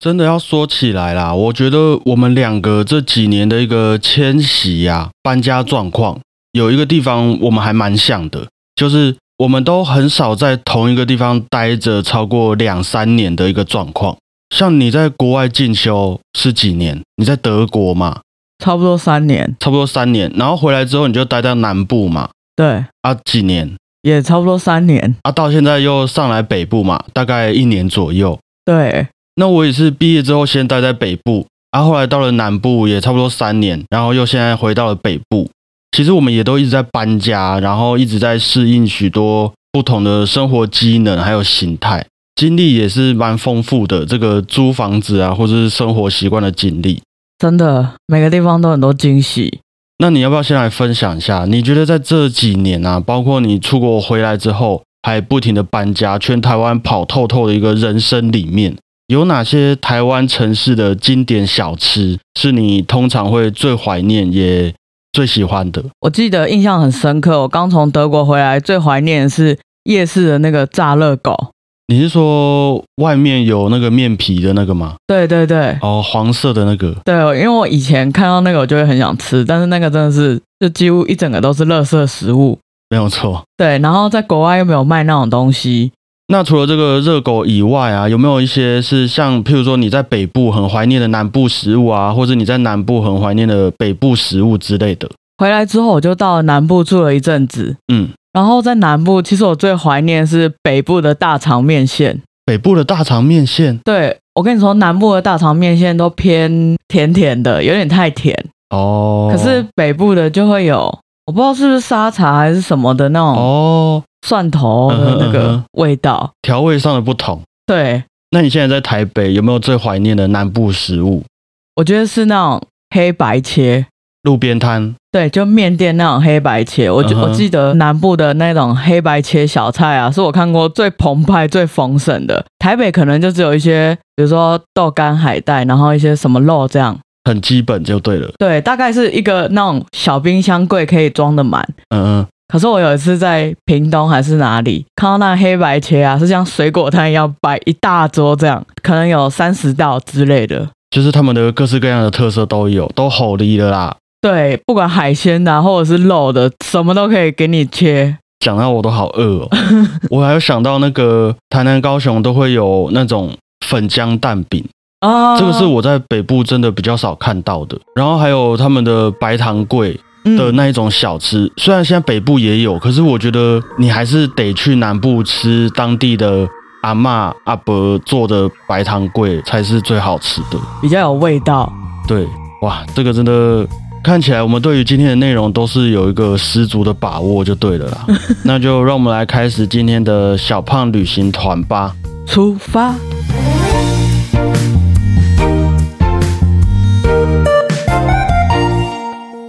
真的要说起来啦，我觉得我们两个这几年的一个迁徙呀、搬家状况，有一个地方我们还蛮像的，就是我们都很少在同一个地方待着超过两三年的一个状况。像你在国外进修是几年？你在德国嘛，差不多三年，差不多三年，然后回来之后你就待在南部嘛，对，啊几年？也差不多三年，啊到现在又上来北部嘛，大概一年左右。对，那我也是毕业之后先待在北部，啊，后来到了南部也差不多三年，然后又现在回到了北部。其实我们也都一直在搬家，然后一直在适应许多不同的生活机能还有形态，经历也是蛮丰富的。这个租房子啊，或者是生活习惯的经历，真的每个地方都很多惊喜。那你要不要先来分享一下？你觉得在这几年啊，包括你出国回来之后，还不停的搬家，全台湾跑透透的一个人生里面，有哪些台湾城市的经典小吃是你通常会最怀念也最喜欢的？我记得印象很深刻，我刚从德国回来，最怀念的是夜市的那个炸热狗。你是说外面有那个面皮的那个吗？对对对哦，黄色的那个。对，因为我以前看到那个，我就会很想吃，但是那个真的是就几乎一整个都是垃圾食物。没有错。对，然后在国外又没有卖那种东西。那除了这个热狗以外啊，有没有一些是像譬如说你在北部很怀念的南部食物啊，或者你在南部很怀念的北部食物之类的？回来之后我就到南部住了一阵子，嗯，然后在南部，其实我最怀念是北部的大肠面线。北部的大肠面线对我跟你说，南部的大肠面线都偏甜甜的，有点太甜。哦，可是北部的就会有，我不知道是不是沙茶还是什么的那种哦，蒜头的那个味道。调味上的不同。对，那你现在在台北有没有最怀念的南部食物？我觉得是那种黑白切。路边摊对，就面店那种黑白切，我就、嗯我记得南部的那种黑白切小菜啊，是我看过最澎湃、最丰盛的。台北可能就只有一些，比如说豆干、海带，然后一些什么肉这样。很基本就对了。对，大概是一个那种小冰箱柜可以装得满。嗯嗯，可是我有一次在屏东还是哪里看到那黑白切啊，是像水果摊一样摆一大桌这样，可能有三十道之类的。就是他们的各式各样的特色都有，都好利的啦。对，不管海鲜的、啊、或者是肉的，什么都可以给你切。讲到我都好饿哦，我还有想到那个台南、高雄都会有那种粉浆蛋饼，啊，这个是我在北部真的比较少看到的。然后还有他们的白糖桂的嗯那一种小吃，虽然现在北部也有，可是我觉得你还是得去南部吃当地的阿嬷阿伯做的白糖桂才是最好吃的。比较有味道。对，哇，这个真的看起来我们对于今天的内容都是有一个十足的把握，就对了啦。那就让我们来开始今天的小胖旅行团吧。出发。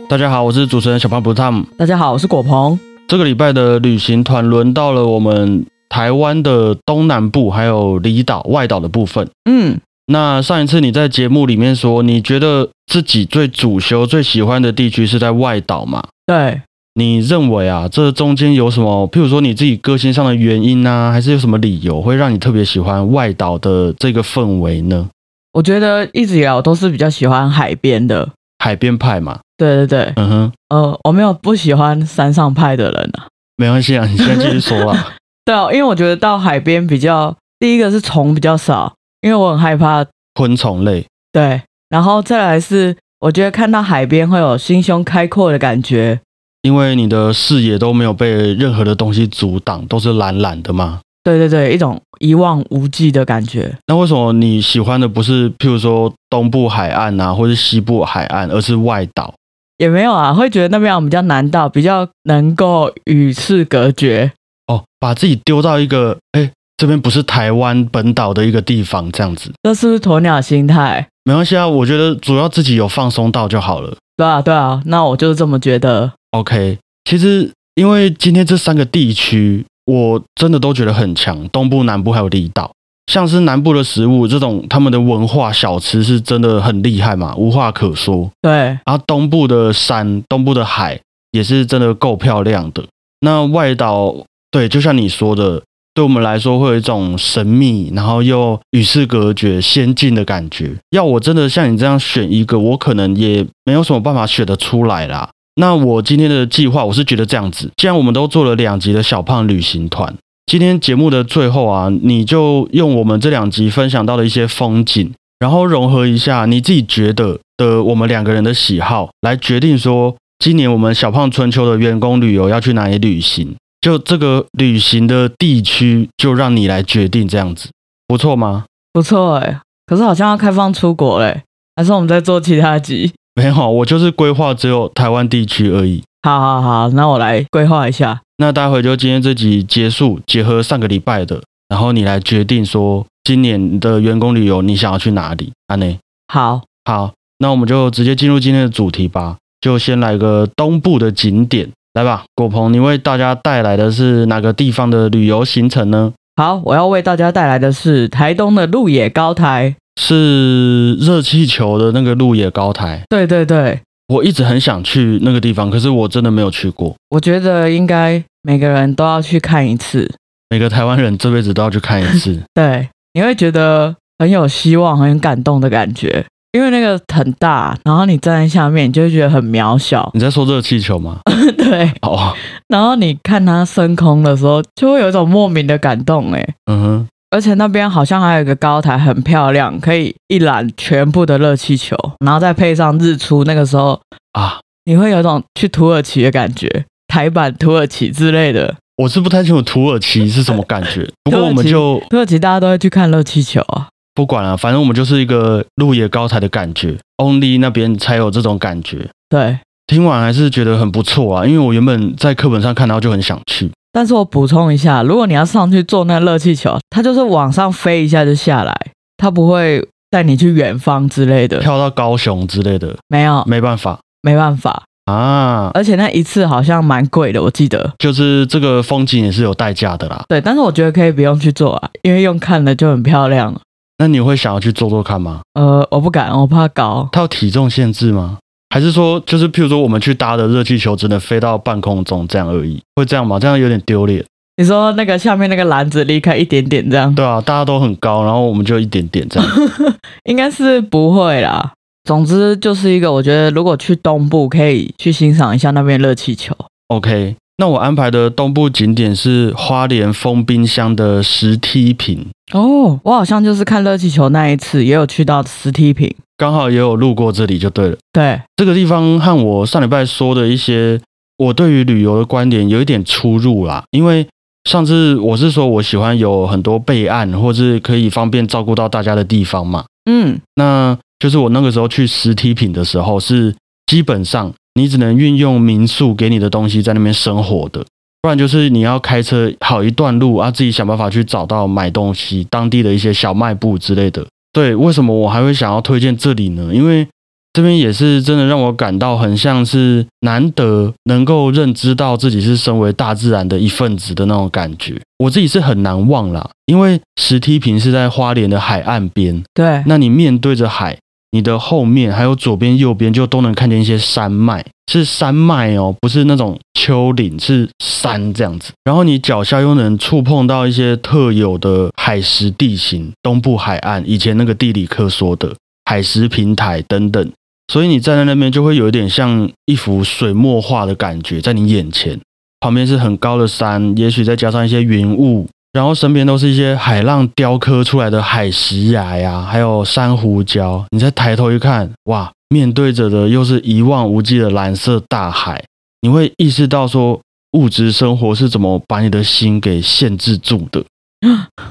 大家好，我是主持人小胖不是 Tom。大家好，我是果鹏。这个礼拜的旅行团轮到了我们台湾的东南部，还有离岛、外岛的部分。嗯，那上一次你在节目里面说，你觉得自己最主修、最喜欢的地区是在外岛嘛？对，你认为啊，这中间有什么？譬如说你自己个性上的原因啊，还是有什么理由会让你特别喜欢外岛的这个氛围呢？我觉得一直以来我都是比较喜欢海边的。海边派嘛，对对对，嗯哼，呃，我没有不喜欢山上派的人啊。没关系啊，你先继续说啊。对啊，因为我觉得到海边比较，第一个是虫比较少，因为我很害怕。昆虫类，对，然后再来是，我觉得看到海边会有心胸开阔的感觉。因为你的视野都没有被任何的东西阻挡，都是蓝蓝的嘛。对对对，一种一望无际的感觉。那为什么你喜欢的不是譬如说东部海岸啊，或是西部海岸，而是外岛？也没有啊，会觉得那边比较难到，比较能够与世隔绝。哦，把自己丢到一个哎，这边不是台湾本岛的一个地方，这样子这是不是鸵鸟心态？没关系啊。我觉得主要自己有放松到就好了。对啊，对啊，那我就是这么觉得。OK，其实因为今天这三个地区，我真的都觉得很强，东部、南部还有离岛。像是南部的食物，这种他们的文化小吃是真的很厉害嘛，无话可说。对，然后东部的山、东部的海也是真的够漂亮的。那外岛，对，就像你说的，对我们来说会有一种神秘，然后又与世隔绝、先进的感觉。要我真的像你这样选一个，我可能也没有什么办法选得出来啦。那我今天的计划，我是觉得这样子，既然我们都做了两集的小胖旅行团，今天节目的最后啊，你就用我们这两集分享到的一些风景，然后融合一下你自己觉得的我们两个人的喜好，来决定说。今年我们小胖春秋的员工旅游要去哪里旅行？就这个旅行的地区，就让你来决定，这样子不错吗？不错哎，可是好像要开放出国嘞，还是我们在做其他集？没有，我就是规划只有台湾地区而已。好好好，那我来规划一下。那待会就今天这集结束，结合上个礼拜的，然后你来决定说今年的员工旅游你想要去哪里？安内，好好，那我们就直接进入今天的主题吧。就先来个东部的景点，来吧，果鹏，你为大家带来的是哪个地方的旅游行程呢？好，我要为大家带来的是台东的鹿野高台，是热气球的那个鹿野高台。对对对，我一直很想去那个地方，可是我真的没有去过。我觉得应该每个人都要去看一次，每个台湾人这辈子都要去看一次。对，你会觉得很有希望、很感动的感觉。因为那个很大，然后你站在下面，你就会觉得很渺小。你在说热气球吗？对。哦。然后你看它升空的时候，就会有一种莫名的感动，哎。嗯哼。而且那边好像还有一个高台，很漂亮，可以一览全部的热气球，然后再配上日出，那个时候啊，你会有种去土耳其的感觉，台版土耳其之类的。我是不太清楚土耳其是什么感觉，不过我们就土耳其大家都会去看热气球啊。不管了，反正我们就是一个路野高台的感觉，Only 那边才有这种感觉。对，听完还是觉得很不错啊，因为我原本在课本上看到就很想去。但是我补充一下，如果你要上去坐那热气球，它就是往上飞一下就下来，它不会带你去远方之类的，跳到高雄之类的，没有，没办法，没办法啊！而且那一次好像蛮贵的，我记得，就是这个风景也是有代价的啦。对，但是我觉得可以不用去做啊，因为用看了就很漂亮。那你会想要去做做看吗？呃，我不敢，我怕高。它有体重限制吗？还是说，就是譬如说，我们去搭的热气球只能飞到半空中这样而已？会这样吗？这样有点丢脸。你说那个下面那个篮子离开一点点这样？对啊，大家都很高，然后我们就一点点这样。应该是不会啦。总之就是一个，我觉得如果去东部可以去欣赏一下那边热气球。OK。那我安排的东部景点是花莲封冰箱的石梯坪哦，我好像就是看热气球那一次也有去到石梯坪，刚好也有路过这里就对了。对，这个地方和我上礼拜说的一些我对于旅游的观点有一点出入啦，因为上次我是说我喜欢有很多备案或是可以方便照顾到大家的地方嘛。嗯，那就是我那个时候去石梯坪的时候是基本上。你只能运用民宿给你的东西在那边生活的，不然就是你要开车好一段路啊，自己想办法去找到买东西，当地的一些小卖部之类的。对，为什么我还会想要推荐这里呢？因为这边也是真的让我感到很像是难得能够认知到自己是身为大自然的一份子的那种感觉。我自己是很难忘啦，因为石梯坪是在花莲的海岸边，对，那你面对着海。你的后面还有左边、右边，就都能看见一些山脉，是山脉哦，不是那种丘陵，是山这样子。然后你脚下又能触碰到一些特有的海蚀地形，东部海岸以前那个地理课说的海蚀平台等等，所以你站在那边就会有一点像一幅水墨画的感觉在你眼前，旁边是很高的山，也许再加上一些云雾。然后身边都是一些海浪雕刻出来的海石崖呀，还有珊瑚礁。你再抬头一看，哇，面对着的又是一望无际的蓝色大海。你会意识到说，物质生活是怎么把你的心给限制住的。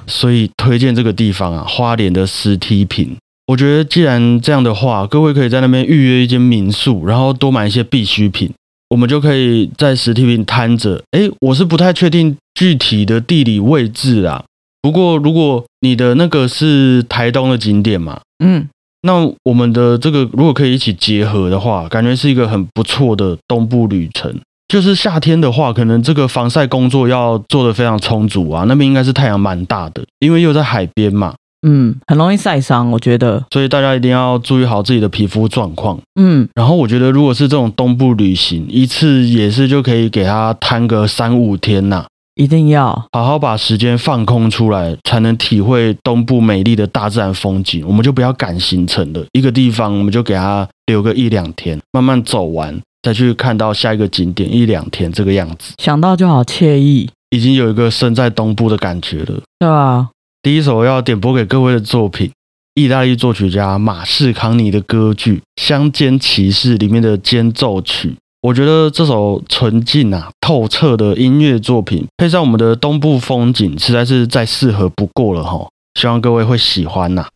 所以推荐这个地方啊，花莲的石梯坪。我觉得既然这样的话，各位可以在那边预约一间民宿，然后多买一些必需品。我们就可以在实体坪摊着。哎，我是不太确定具体的地理位置啊。不过，如果你的那个是台东的景点嘛，嗯，那我们的这个如果可以一起结合的话，感觉是一个很不错的东部旅程。就是夏天的话，可能这个防晒工作要做的非常充足啊。那边应该是太阳蛮大的，因为又在海边嘛。嗯，很容易晒伤，我觉得，所以大家一定要注意好自己的皮肤状况。嗯，然后我觉得，如果是这种东部旅行，一次也是就可以给他摊个三五天呐，一定要好好把时间放空出来，才能体会东部美丽的大自然风景。我们就不要赶行程了，一个地方我们就给它留个一两天，慢慢走完，再去看到下一个景点一两天这个样子，想到就好惬意，已经有一个身在东部的感觉了。对吧？第一首要点播给各位的作品，意大利作曲家马士康尼的歌剧《乡间骑士》里面的间奏曲。我觉得这首纯净啊、透彻的音乐作品，配上我们的东部风景，实在是再适合不过了哈。希望各位会喜欢呐。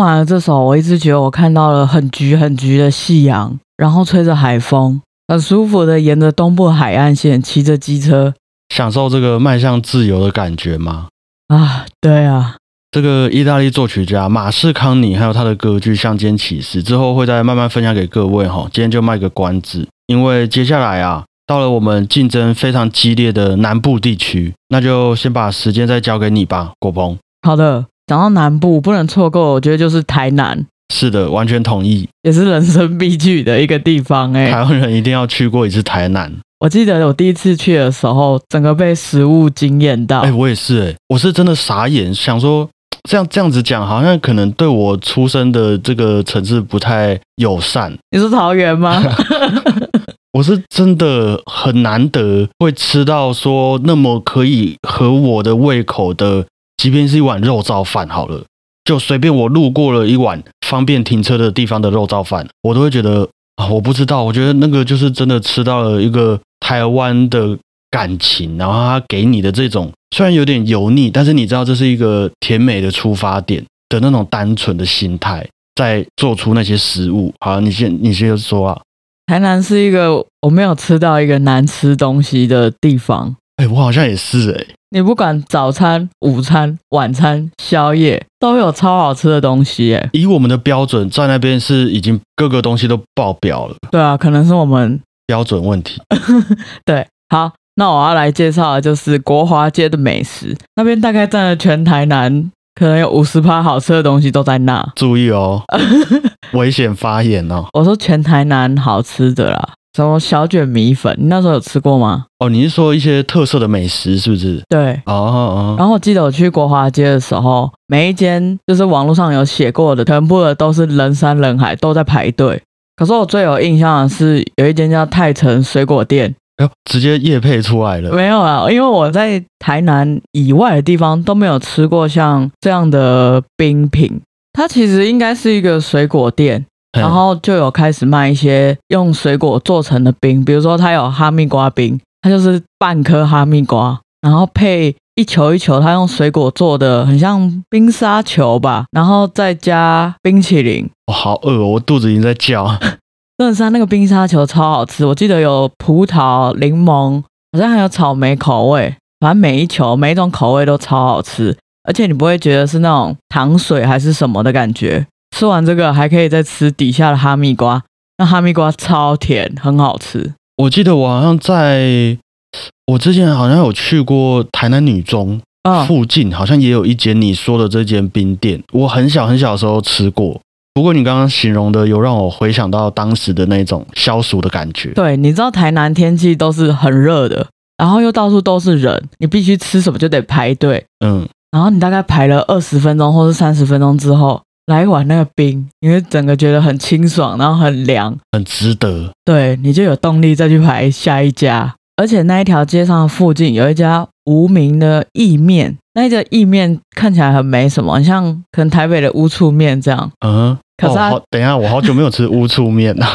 完了这首，我一直觉得我看到了很橘很橘的夕阳，然后吹着海风，很舒服的沿着东部海岸线骑着机车，享受这个迈向自由的感觉吗？啊，对啊，这个意大利作曲家马士康尼还有他的歌剧《乡间骑士》之后会再慢慢分享给各位哈。今天就卖个关子，因为接下来啊，到了我们竞争非常激烈的南部地区，那就先把时间再交给你吧，果鹏。好的。讲到南部不能错过，我觉得就是台南，是的，完全同意，也是人生必去的一个地方。哎，台湾人一定要去过一次台南。我记得我第一次去的时候，整个被食物惊艳到。哎，我也是，哎，我是真的傻眼，想说这样这样子讲，好像可能对我出生的这个城市不太友善。你是桃园吗？我是真的很难得会吃到说那么可以合我的胃口的，即便是一碗肉燥饭好了，就随便我路过了一碗方便停车的地方的肉燥饭，我都会觉得啊，我不知道，我觉得那个就是真的吃到了一个台湾的感情，然后他给你的这种虽然有点油腻，但是你知道这是一个甜美的出发点的那种单纯的心态，在做出那些食物。好，你先你先说啊。台南是一个我没有吃到一个难吃东西的地方。哎、我好像也是哎、你不管早餐、午餐、晚餐、宵夜，都有超好吃的东西耶。以我们的标准，在那边是已经各个东西都爆表了，对啊，可能是我们标准问题。对。好，那我要来介绍的就是国华街的美食，那边大概占了全台南，可能有五十趴好吃的东西都在那。注意哦，危险发言哦。我说全台南好吃的啦，什么小卷米粉，你那时候有吃过吗？哦，你是说一些特色的美食是不是？对。哦哦然后我记得我去国华街的时候，每一间就是网络上有写过的，全部的都是人山人海，都在排队。可是我最有印象的是有一间叫泰城水果店，哎呦，直接夜配出来了。没有啊，因为我在台南以外的地方都没有吃过像这样的冰品。它其实应该是一个水果店，嘿然后就有开始卖一些用水果做成的冰，比如说它有哈密瓜冰，它就是半颗哈密瓜，然后配一球一球，它用水果做的，很像冰沙球吧，然后再加冰淇淋。我好饿哦，我肚子已经在叫。真的是那个冰沙球超好吃，我记得有葡萄、柠檬，好像还有草莓口味，反正每一球每一种口味都超好吃，而且你不会觉得是那种糖水还是什么的感觉。吃完这个还可以再吃底下的哈密瓜，那哈密瓜超甜，很好吃。我记得我好像在，我之前好像有去过台南女中嗯，附近，好像也有一间你说的这间冰店。我很小很小的时候吃过，不过你刚刚形容的有让我回想到当时的那种消暑的感觉。对，你知道台南天气都是很热的，然后又到处都是人，你必须吃什么就得排队，嗯，然后你大概排了二十分钟或是三十分钟之后，来一碗那个冰，你会整个觉得很清爽，然后很凉，很值得。对，你就有动力再去排下一家。而且那一条街上附近有一家无名的意面，那一家意面看起来很没什么，很像可能台北的乌醋面这样。嗯，可是等一下，我好久没有吃乌醋面了。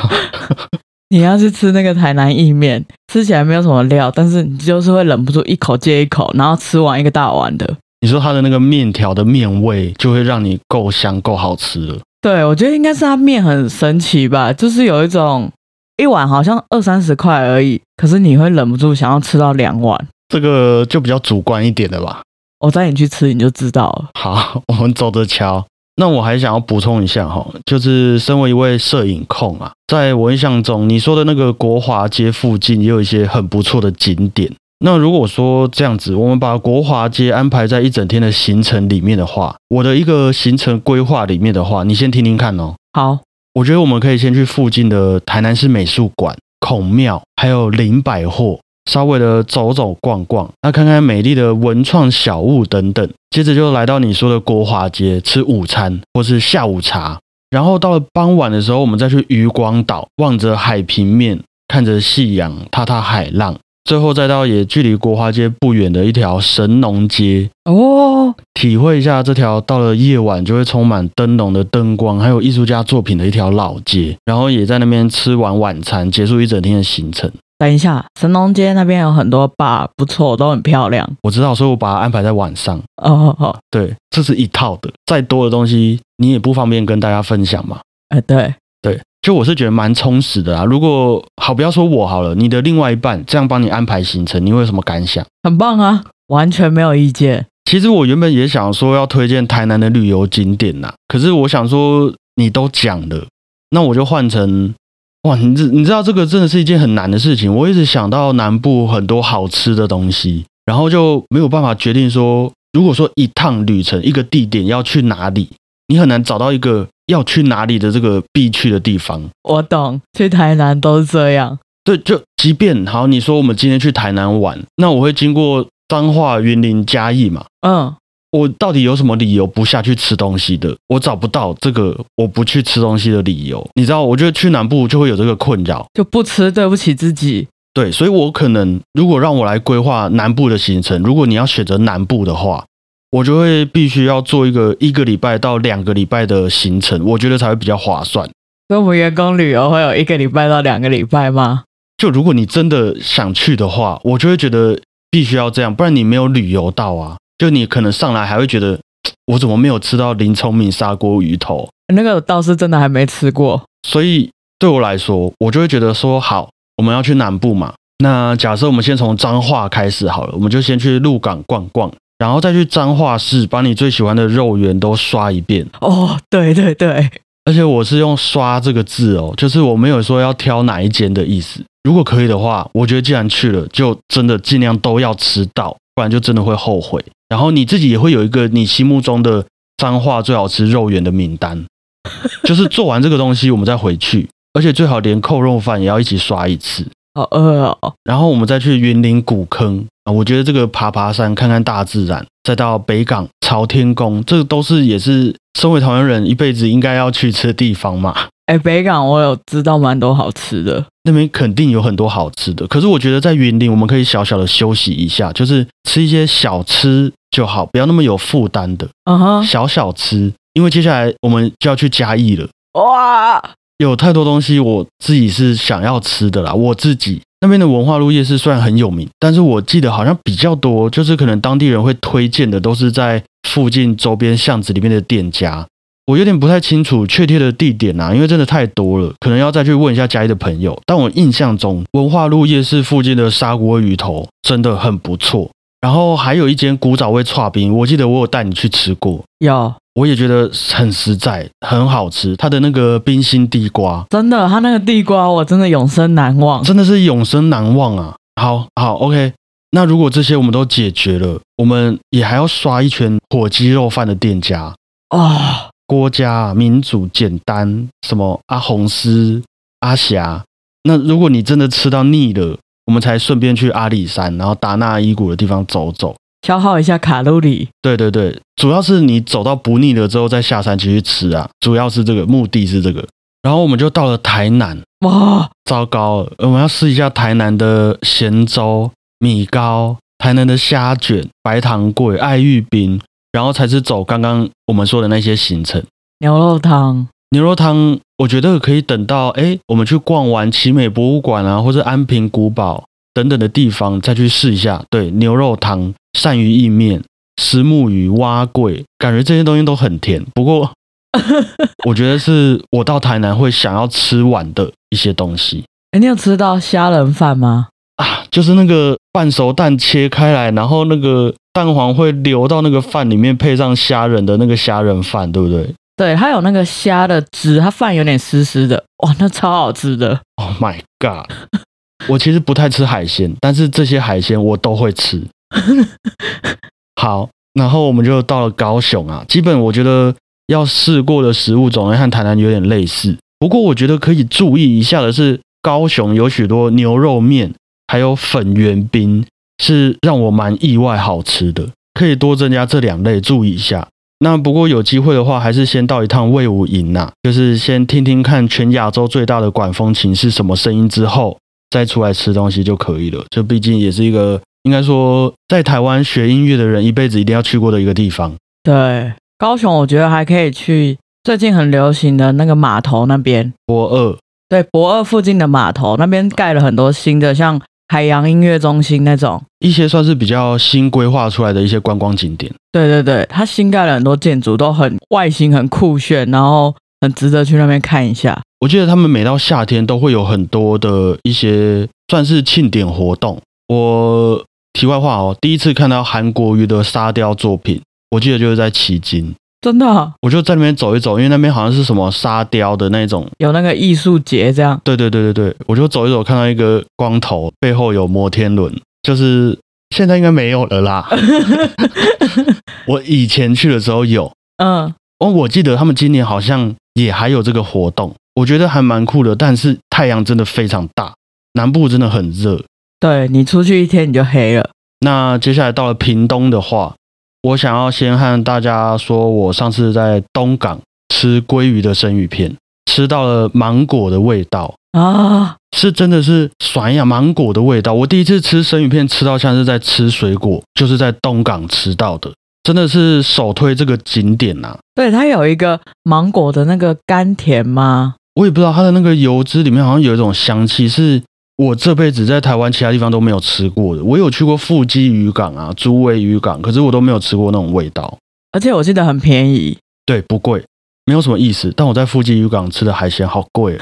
你要是吃那个台南意面，吃起来没有什么料，但是你就是会忍不住一口接一口，然后吃完一个大碗的。你说它的那个面条的面味，就会让你够香够好吃了。对，我觉得应该是它面很神奇吧，就是有一种一碗好像二三十块而已，可是你会忍不住想要吃到两碗。这个就比较主观一点的吧。我带你去吃，你就知道了。好，我们走着瞧。那我还想要补充一下哈，就是身为一位摄影控啊，在我印象中，你说的那个国华街附近也有一些很不错的景点。那如果说这样子，我们把国华街安排在一整天的行程里面的话，我的一个行程规划里面的话，你先听听看哦。好，我觉得我们可以先去附近的台南市美术馆、孔庙，还有林百货，稍微的走走逛逛，那看看美丽的文创小物等等。接着就来到你说的国华街吃午餐或是下午茶，然后到了傍晚的时候，我们再去渔光岛，望着海平面，看着夕阳，踏踏海浪。最后再到也距离国华街不远的一条神农街，哦，体会一下这条到了夜晚就会充满灯笼的灯光，还有艺术家作品的一条老街，然后也在那边吃完晚餐，结束一整天的行程。等一下，神农街那边有很多吧，不错，都很漂亮。我知道，所以我把它安排在晚上。哦哦，对，这是一套的，再多的东西你也不方便跟大家分享嘛。哎，对，对，就我是觉得蛮充实的啦。如果好，不要说我好了，你的另外一半这样帮你安排行程，你会有什么感想？很棒啊，完全没有意见。其实我原本也想说要推荐台南的旅游景点呐，可是我想说你都讲了，那我就换成哇，你知你知道这个真的是一件很难的事情。我一直想到南部很多好吃的东西，然后就没有办法决定说，如果说一趟旅程一个地点要去哪里，你很难找到一个要去哪里的这个必去的地方。我懂，去台南都是这样。对，就即便好，你说我们今天去台南玩，那我会经过彰化、云林、嘉义嘛，嗯，我到底有什么理由不下去吃东西的？我找不到这个我不去吃东西的理由。你知道，我觉得去南部就会有这个困扰，就不吃对不起自己。对，所以我可能如果让我来规划南部的行程，如果你要选择南部的话，我就会必须要做一个一个礼拜到两个礼拜的行程，我觉得才会比较划算。跟我们员工旅游会有一个礼拜到两个礼拜吗？就如果你真的想去的话，我就会觉得必须要这样，不然你没有旅游到啊。就你可能上来还会觉得，我怎么没有吃到林聪明砂锅鱼头？那个倒是真的还没吃过。所以对我来说，我就会觉得说，好，我们要去南部嘛。那假设我们先从彰化开始好了，我们就先去鹿港逛逛，然后再去彰化市，把你最喜欢的肉圆都刷一遍。哦，对对对，而且我是用“刷”这个字哦，就是我没有说要挑哪一间的意思。如果可以的话，我觉得既然去了，就真的尽量都要吃到，不然就真的会后悔。然后你自己也会有一个你心目中的彰化最好吃肉圆的名单，就是做完这个东西，我们再回去，而且最好连扣肉饭也要一起刷一次。好饿哦！然后我们再去云林古坑啊，我觉得这个爬爬山、看看大自然，再到北港朝天宫，这个都是也是身为台湾人一辈子应该要去吃的地方嘛。哎，北港我有知道蛮多好吃的，那边肯定有很多好吃的。可是我觉得在云林，我们可以小小的休息一下，就是吃一些小吃就好，不要那么有负担的。嗯哼，小小吃，因为接下来我们就要去嘉义了。哇！有太多东西我自己是想要吃的啦。我自己那边的文化路夜市虽然很有名，但是我记得好像比较多，就是可能当地人会推荐的都是在附近周边巷子里面的店家。我有点不太清楚确切的地点啊，因为真的太多了，可能要再去问一下嘉义的朋友。但我印象中文化路夜市附近的砂锅鱼头真的很不错。然后还有一间古早味串冰，我记得我有带你去吃过，有。我也觉得很实在，很好吃。它的那个冰心地瓜，真的，它那个地瓜我真的永生难忘，真的是永生难忘啊！好好，OK。那如果这些我们都解决了，我们也还要刷一圈火鸡肉饭的店家啊，郭家、民主、简单，什么阿红丝、阿霞。那如果你真的吃到腻了，我们才顺便去阿里山，然后达纳伊谷的地方走走。消耗一下卡路里，对对对，主要是你走到不腻了之后再下山继续吃啊，主要是这个目的是这个。然后我们就到了台南，哇，糟糕了，我们要试一下台南的咸粥、米糕、台南的虾卷、白糖粿、爱玉冰，然后才是走刚刚我们说的那些行程。牛肉汤，牛肉汤，我觉得可以等到哎，我们去逛完奇美博物馆啊，或者安平古堡。等等的地方再去试一下，对牛肉汤、鳝鱼意面、石目鱼、蛙桂，感觉这些东西都很甜。不过，我觉得是我到台南会想要吃完的一些东西。哎，你有吃到虾仁饭吗？啊，就是那个半熟蛋切开来，然后那个蛋黄会流到那个饭里面，配上虾仁的那个虾仁饭，对不对？对，它有那个虾的汁，它饭有点湿湿的，哇，那超好吃的。Oh my god！我其实不太吃海鲜，但是这些海鲜我都会吃。好，然后我们就到了高雄啊。基本我觉得要试过的食物种类和台南有点类似，不过我觉得可以注意一下的是，高雄有许多牛肉面，还有粉圆冰，是让我蛮意外好吃的。可以多增加这两类，注意一下。那不过有机会的话，还是先到一趟魏武营呐，就是先听听看全亚洲最大的管风琴是什么声音之后。再出来吃东西就可以了，这毕竟也是一个应该说在台湾学音乐的人一辈子一定要去过的一个地方。对，高雄我觉得还可以去最近很流行的那个码头那边，博二。对，博二附近的码头那边盖了很多新的，像海洋音乐中心那种，一些算是比较新规划出来的一些观光景点。对对对，它新盖了很多建筑，都很外形很酷炫，然后很值得去那边看一下。我记得他们每到夏天都会有很多的一些算是庆典活动。我题外话哦，第一次看到韩国瑜的沙雕作品，我记得就是在旗津，真的，我就在那边走一走，因为那边好像是什么沙雕的那种，有那个艺术节这样。对对对对对，我就走一走，看到一个光头，背后有摩天轮，就是现在应该没有了啦。我以前去的时候有，嗯，哦，我记得他们今年好像也还有这个活动。我觉得还蛮酷的，但是太阳真的非常大，南部真的很热。对你出去一天你就黑了。那接下来到了屏东的话，我想要先和大家说，我上次在东港吃鲑鱼的生鱼片，吃到了芒果的味道啊，是真的是爽呀，芒果的味道。我第一次吃生鱼片，吃到像是在吃水果，就是在东港吃到的，真的是首推这个景点呐。对，它有一个芒果的那个甘甜吗？我也不知道它的那个油脂里面好像有一种香气，是我这辈子在台湾其他地方都没有吃过的。我有去过富基渔港啊、竹围渔港，可是我都没有吃过那种味道。而且我记得很便宜，对，不贵，没有什么意思。但我在富基渔港吃的海鲜好贵。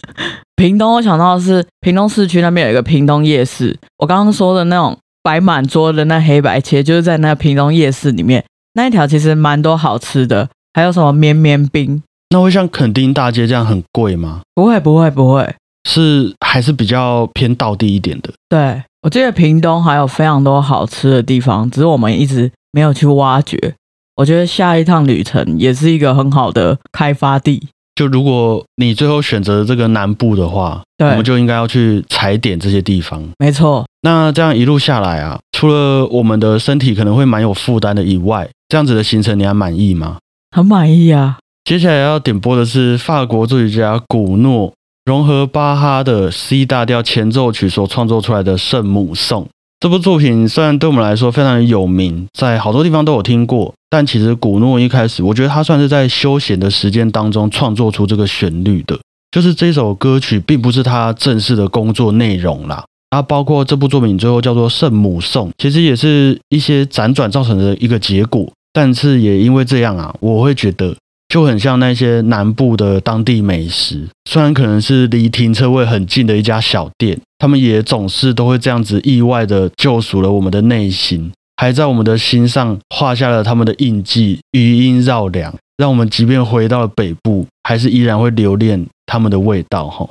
屏东，我想到的是屏东市区那边有一个屏东夜市，我刚刚说的那种摆满桌的那黑白切，就是在那屏东夜市里面那一条，其实蛮多好吃的，还有什么绵绵冰。那会像垦丁大街这样很贵吗？不会，不会，不会，是还是比较偏道地一点的。对，我记得屏东还有非常多好吃的地方，只是我们一直没有去挖掘。我觉得下一趟旅程也是一个很好的开发地。就如果你最后选择这个南部的话，我们就应该要去踩点这些地方。没错。那这样一路下来啊，除了我们的身体可能会蛮有负担的以外，这样子的行程你还满意吗？很满意啊。接下来要点播的是法国作曲家古诺融合巴哈的 C 大调前奏曲所创作出来的《圣母颂》。这部作品虽然对我们来说非常的有名，在好多地方都有听过，但其实古诺一开始，我觉得他算是在休闲的时间当中创作出这个旋律的。就是这首歌曲并不是他正式的工作内容啦。然后包括这部作品最后叫做《圣母颂》，其实也是一些辗转造成的一个结果。但是也因为这样啊，我会觉得。就很像那些南部的当地美食，虽然可能是离停车位很近的一家小店，他们也总是都会这样子意外的救赎了我们的内心，还在我们的心上画下了他们的印记，余音绕梁，让我们即便回到了北部，还是依然会留恋他们的味道。哈，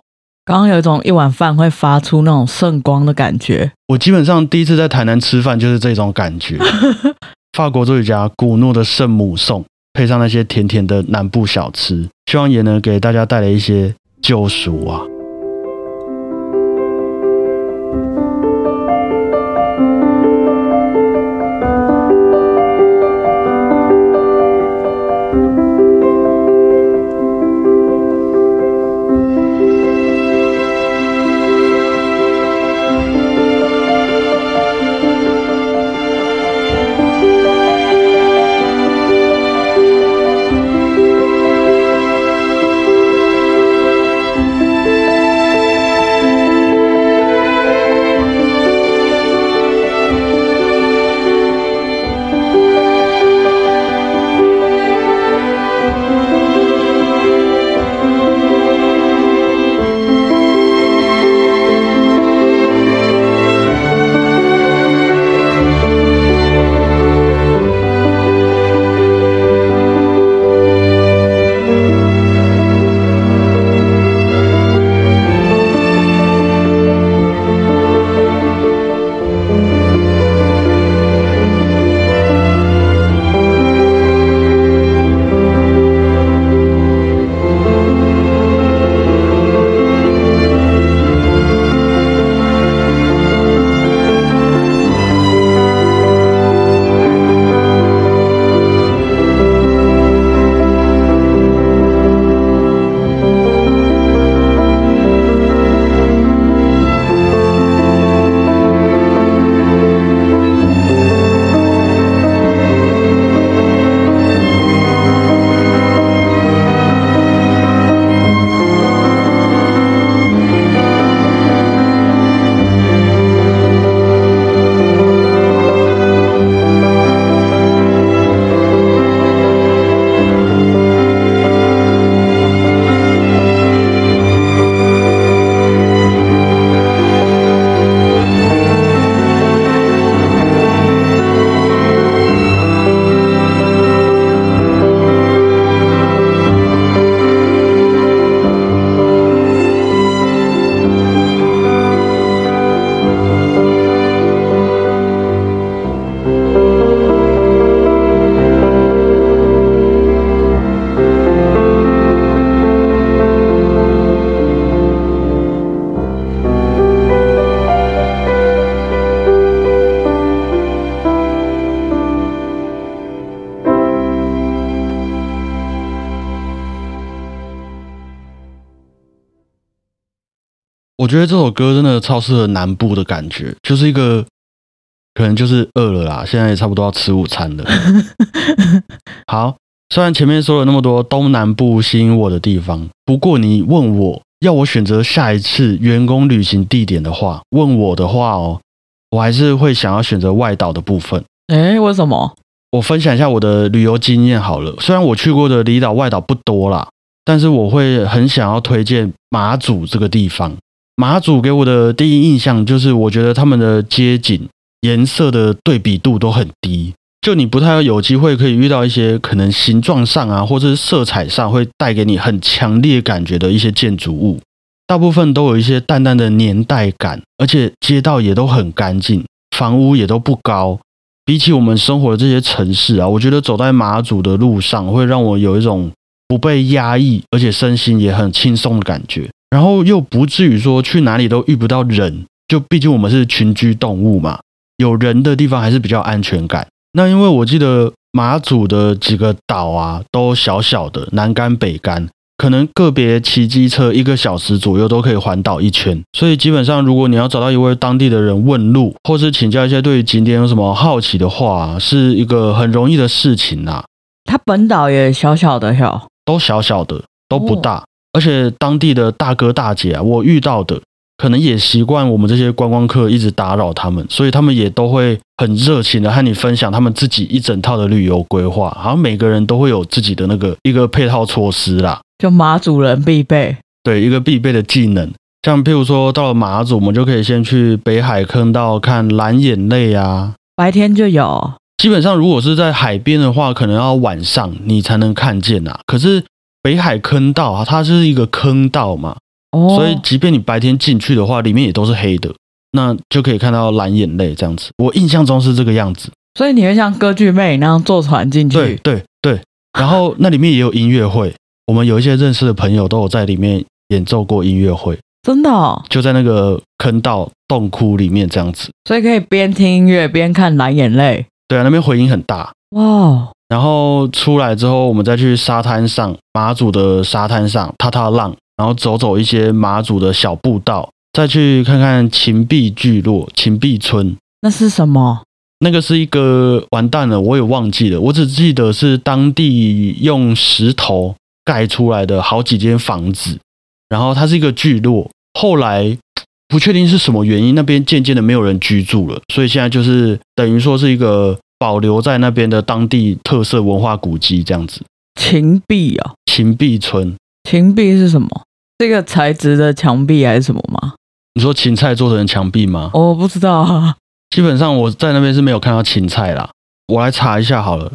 刚刚有一种一碗饭会发出那种圣光的感觉，我基本上第一次在台南吃饭就是这种感觉。法国作曲家古诺的《圣母颂》。配上那些甜甜的南部小吃，希望也能给大家带来一些救赎啊。觉得这首歌真的超适合南部的感觉，就是一个可能就是饿了啦，现在也差不多要吃午餐了。好，虽然前面说了那么多东南部吸引我的地方，不过你问我要我选择下一次员工旅行地点的话，问我的话哦，我还是会想要选择外岛的部分。哎，为什么？我分享一下我的旅游经验好了。虽然我去过的离岛外岛不多啦，但是我会很想要推荐马祖这个地方。马祖给我的第一印象就是，我觉得他们的街景颜色的对比度都很低，就你不太有机会可以遇到一些可能形状上啊，或者是色彩上会带给你很强烈感觉的一些建筑物。大部分都有一些淡淡的年代感，而且街道也都很干净，房屋也都不高。比起我们生活的这些城市啊，我觉得走在马祖的路上会让我有一种不被压抑，而且身心也很轻松的感觉。然后又不至于说去哪里都遇不到人，就毕竟我们是群居动物嘛，有人的地方还是比较安全感。那因为我记得马祖的几个岛啊，都小小的，南干北干，可能个别骑机车一个小时左右都可以环岛一圈。所以基本上，如果你要找到一位当地的人问路，或是请教一些对于景点有什么好奇的话，是一个很容易的事情呐。它本岛也小小的，小都小小的，都不大。而且当地的大哥大姐啊，我遇到的可能也习惯我们这些观光客一直打扰他们，所以他们也都会很热情的和你分享他们自己一整套的旅游规划。好像每个人都会有自己的那个一个配套措施啦，就马祖人必备，对一个必备的技能。像譬如说到了马祖，我们就可以先去北海坑道看蓝眼泪啊，白天就有。基本上如果是在海边的话，可能要晚上你才能看见啊。可是北海坑道啊，它是一个坑道嘛，所以即便你白天进去的话，里面也都是黑的，那就可以看到蓝眼泪这样子。我印象中是这个样子，所以你会像歌剧魅影那样坐船进去？对对对。然后那里面也有音乐会，我们有一些认识的朋友都有在里面演奏过音乐会，真的就在那个坑道洞窟里面这样子，所以可以边听音乐边看蓝眼泪。对啊，那边回音很大哇。然后出来之后，我们再去沙滩上，马祖的沙滩上踏踏浪，然后走走一些马祖的小步道，再去看看秦壁聚落、秦壁村。那是什么？那个是一个完蛋了，我也忘记了，我只记得是当地用石头盖出来的好几间房子，然后它是一个聚落。后来不确定是什么原因，那边渐渐的没有人居住了，所以现在就是等于说是一个。保留在那边的当地特色文化古迹，这样子。秦壁啊，秦壁村。秦壁是什么？这个材质的墙壁还是什么吗？你说芹菜做成墙壁吗？我不知道啊。基本上我在那边是没有看到芹菜啦。我来查一下好了。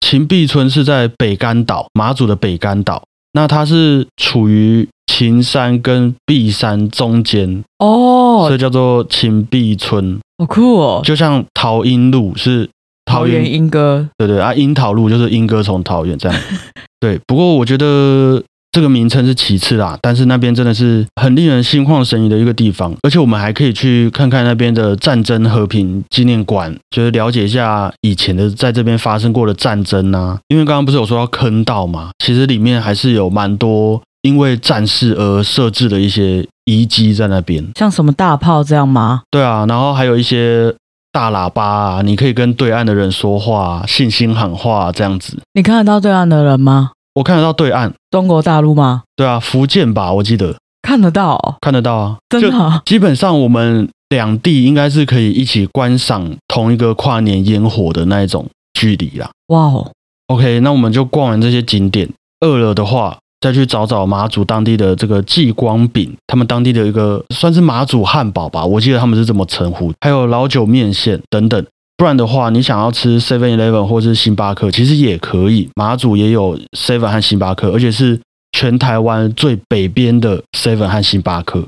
秦壁村是在北干岛，马祖的北干岛。那它是处于秦山跟碧山中间哦，所以叫做秦壁村。好酷哦，就像桃荫路是。桃园莺歌，对对啊，樱桃路就是莺歌从桃园这样。对，不过我觉得这个名称是其次啦，但是那边真的是很令人心旷神怡的一个地方，而且我们还可以去看看那边的战争和平纪念馆，就是了解一下以前的在这边发生过的战争啊。因为刚刚不是有说到坑道嘛，其实里面还是有蛮多因为战事而设置的一些遗迹在那边，像什么大炮这样吗？对啊，然后还有一些。大喇叭啊，你可以跟对岸的人说话，信心喊话这样子。你看得到对岸的人吗？我看得到对岸，中国大陆吗？对啊，福建吧，我记得看得到，看得到啊，真的。基本上我们两地应该是可以一起观赏同一个跨年烟火的那一种距离啦。哇哦，OK，那我们就逛完这些景点，饿了的话。再去找找马祖当地的这个祭光饼，他们当地的一个算是马祖汉堡吧，我记得他们是这么称呼。还有老酒面线等等，不然的话，你想要吃 Seven Eleven 或是星巴克，其实也可以。马祖也有 Seven 和星巴克，而且是全台湾最北边的 Seven 和星巴克。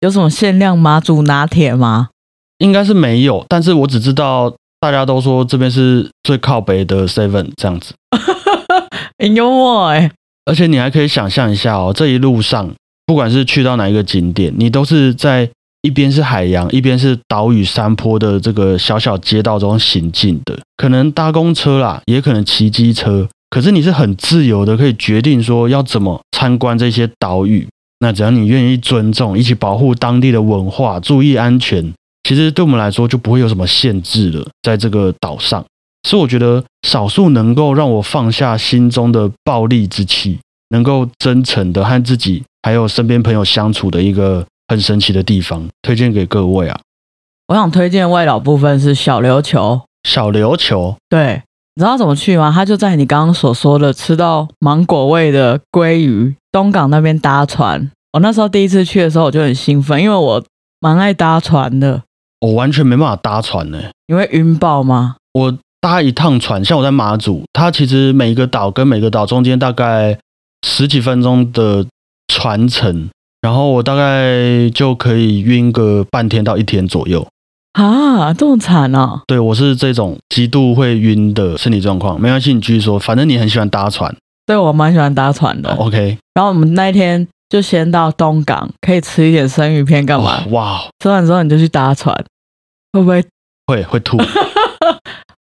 有什么限量马祖拿铁吗？应该是没有，但是我只知道大家都说这边是最靠北的 Seven 这样子。很 幽默哎。而且你还可以想象一下哦，这一路上，不管是去到哪一个景点，你都是在一边是海洋，一边是岛屿山坡的这个小小街道中行进的。可能搭公车啦，也可能骑机车，可是你是很自由的，可以决定说要怎么参观这些岛屿。那只要你愿意尊重，一起保护当地的文化，注意安全，其实对我们来说就不会有什么限制了。在这个岛上，所以我觉得少数能够让我放下心中的暴戾之气，能够真诚的和自己还有身边朋友相处的一个很神奇的地方，推荐给各位啊。我想推荐外岛部分是小琉球，小琉球，对，你知道怎么去吗？它就在你刚刚所说的吃到芒果味的鲑鱼东港那边搭船。我那时候第一次去的时候，我就很兴奋，因为我蛮爱搭船的。我完全没办法搭船呢、你会晕爆吗？我搭一趟船，像我在马祖，它其实每一个岛跟每个岛中间大概十几分钟的船程，然后我大概就可以晕个半天到一天左右。啊，这么惨啊！对我是这种极度会晕的身体状况，没关系，你继续说，反正你很喜欢搭船。对我蛮喜欢搭船的。OK，然后我们那一天就先到东港，可以吃一点生鱼片干嘛？哇哇，吃完之后你就去搭船，会不会？会会吐，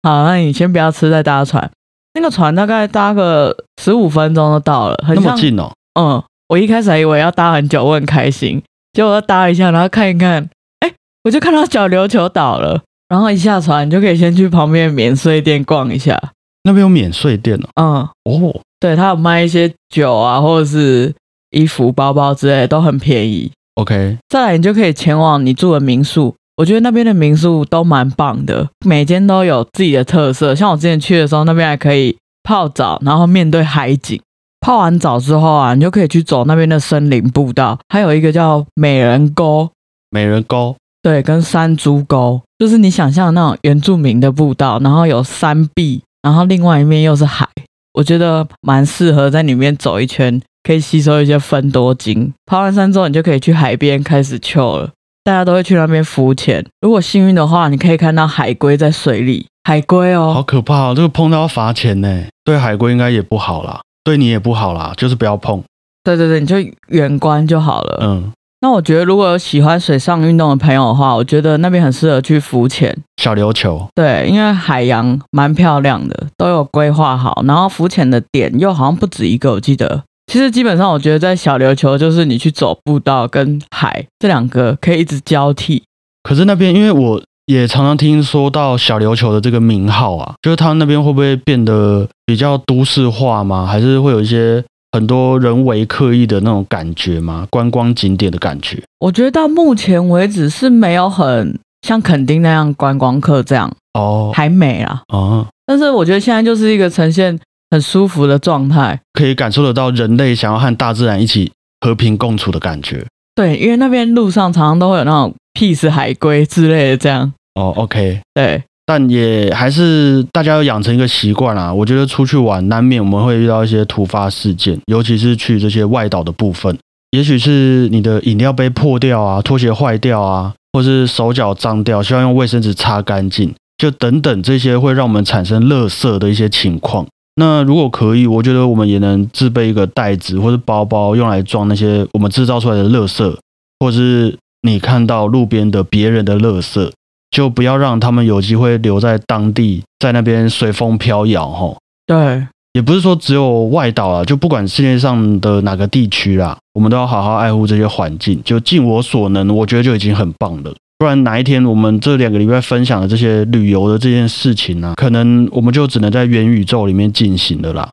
好，那你先不要吃，再搭船。那个船大概搭个十五分钟就到了，很像。那么近哦。嗯，我一开始还以为要搭很久，我很开心，结果搭一下，然后看一看，哎，我就看到小琉球岛了。然后一下船，你就可以先去旁边的免税店逛一下。那边有免税店哦。嗯，哦，对，他有卖一些酒啊，或者是衣服、包包之类的，都很便宜。OK，再来，你就可以前往你住的民宿。我觉得那边的民宿都蛮棒的，每间都有自己的特色。像我之前去的时候，那边还可以泡澡，然后面对海景。泡完澡之后啊，你就可以去走那边的森林步道，还有一个叫美人沟，美人沟。对，跟山猪沟，就是你想象那种原住民的步道，然后有山壁，然后另外一面又是海，我觉得蛮适合在里面走一圈，可以吸收一些分多精。爬完山之后，你就可以去海边开始秋了。大家都会去那边浮潜，如果幸运的话，你可以看到海龟在水里。海龟哦好哦，可怕哦！这个碰到要罚钱呢，对海龟应该也不好啦，对你也不好啦，就是不要碰。对对对，你就远观就好了。嗯，那我觉得，如果有喜欢水上运动的朋友的话，我觉得那边很适合去浮潜。小琉球。对，因为海洋蛮漂亮的，都有规划好，然后浮潜的点又好像不止一个，我记得。其实基本上，我觉得在小琉球就是你去走步道跟海这两个可以一直交替。可是那边，因为我也常常听说到小琉球的这个名号啊，就是它那边会不会变得比较都市化吗？还是会有一些很多人为刻意的那种感觉吗？观光景点的感觉？我觉得到目前为止是没有很像垦丁那样观光客这样，哦还美啦。哦，但是我觉得现在就是一个呈现很舒服的状态。可以感受得到人类想要和大自然一起和平共处的感觉。对，因为那边路上常常都会有那种 peace 海龟之类的这样。哦，OK，对，但也还是大家要养成一个习惯啊。我觉得出去玩难免我们会遇到一些突发事件，尤其是去这些外岛的部分，也许是你的饮料杯破掉啊，拖鞋坏掉啊，或是手脚脏掉，需要用卫生纸擦干净，就等等这些会让我们产生垃圾的一些情况。那如果可以，我觉得我们也能自备一个袋子或者包包，用来装那些我们制造出来的垃圾，或是你看到路边的别人的垃圾，就不要让他们有机会留在当地，在那边随风飘摇吼。对，也不是说只有外岛啊，就不管世界上的哪个地区啦，我们都要好好爱护这些环境，就尽我所能，我觉得就已经很棒了。不然哪一天我们这两个礼拜分享的这些旅游的这件事情呢、可能我们就只能在元宇宙里面进行了啦。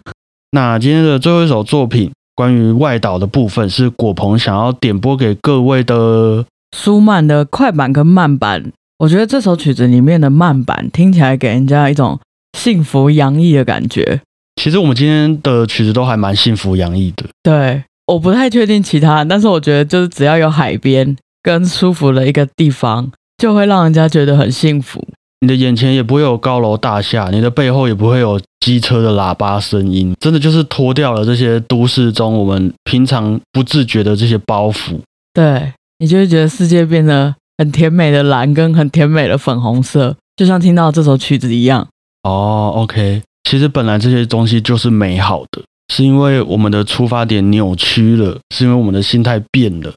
那今天的最后一首作品，关于外岛的部分，是果鹏想要点播给各位的舒曼的快板跟慢板，我觉得这首曲子里面的慢板听起来给人家一种幸福洋溢的感觉。其实我们今天的曲子都还蛮幸福洋溢的。对，我不太确定其他，但是我觉得就是只要有海边跟舒服的一个地方，就会让人家觉得很幸福。你的眼前也不会有高楼大厦，你的背后也不会有机车的喇叭声音，真的就是脱掉了这些都市中我们平常不自觉的这些包袱。对你就会觉得世界变得很甜美的蓝跟很甜美的粉红色，就像听到这首曲子一样。哦，OK，其实本来这些东西就是美好的，是因为我们的出发点扭曲了，是因为我们的心态变了，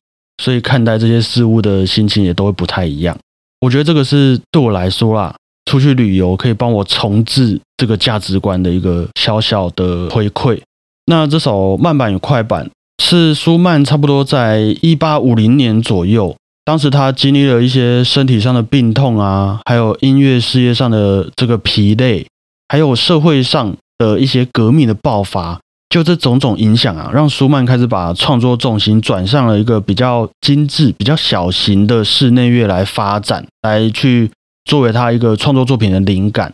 所以看待这些事物的心情也都会不太一样。我觉得这个是对我来说啦，出去旅游可以帮我重置这个价值观的一个小小的回馈。那这首慢板与快板，是舒曼差不多在一八五零年左右，当时他经历了一些身体上的病痛啊，还有音乐事业上的这个疲累，还有社会上的一些革命的爆发，就这种种影响啊，让舒曼开始把创作重心转向了一个比较精致、比较小型的室内乐来发展，来去作为他一个创作作品的灵感。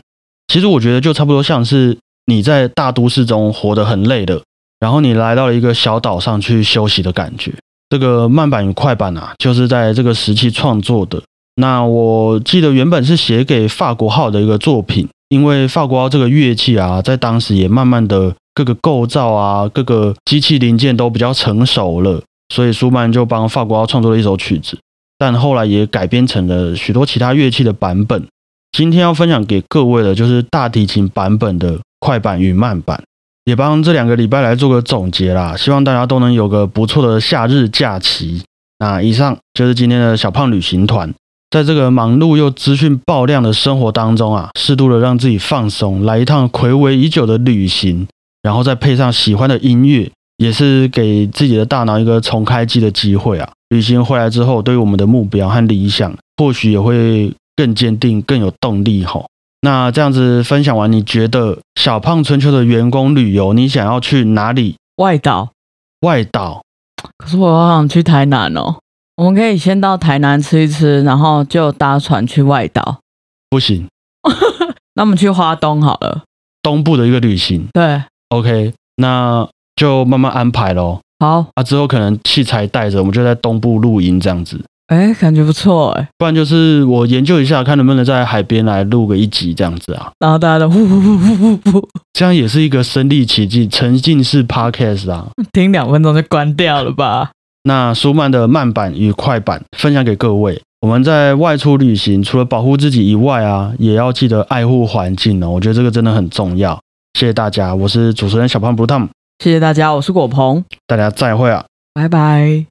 其实我觉得就差不多像是你在大都市中活得很累了，然后你来到了一个小岛上去休息的感觉。这个慢板与快板啊，就是在这个时期创作的。那我记得原本是写给法国号的一个作品，因为法国号这个乐器啊，在当时也慢慢的各个构造啊、各个机器零件都比较成熟了，所以舒曼就帮法国号创作了一首曲子，但后来也改编成了许多其他乐器的版本。今天要分享给各位的就是大提琴版本的快板与慢板，也帮这两个礼拜来做个总结啦。希望大家都能有个不错的夏日假期。那以上就是今天的小胖旅行团，在这个忙碌又资讯爆量的生活当中啊，适度的让自己放松，来一趟暌违已久的旅行，然后再配上喜欢的音乐，也是给自己的大脑一个重开机的机会啊。旅行回来之后，对于我们的目标和理想，或许也会。更坚定，更有动力吼。那这样子分享完，你觉得小胖春秋的员工旅游，你想要去哪里？外岛，外岛。可是我好想去台南哦。我们可以先到台南吃一吃，然后就搭船去外岛。不行。那我们去花东好了。东部的一个旅行。对。OK，那就慢慢安排喽。好。啊，之后可能器材带着，我们就在东部露营这样子。哎，感觉不错哎，不然就是我研究一下，看能不能在海边来录个一集这样子啊。然后大家都呼呼呼呼呼呼，这样也是一个身临其境、沉浸式 podcast 啊。听两分钟就关掉了吧？那舒曼的慢板与快板分享给各位。我们在外出旅行，除了保护自己以外啊，也要记得爱护环境哦。我觉得这个真的很重要。谢谢大家，我是主持人小胖不 tom。谢谢大家，我是果鹏。大家再会啊，拜拜。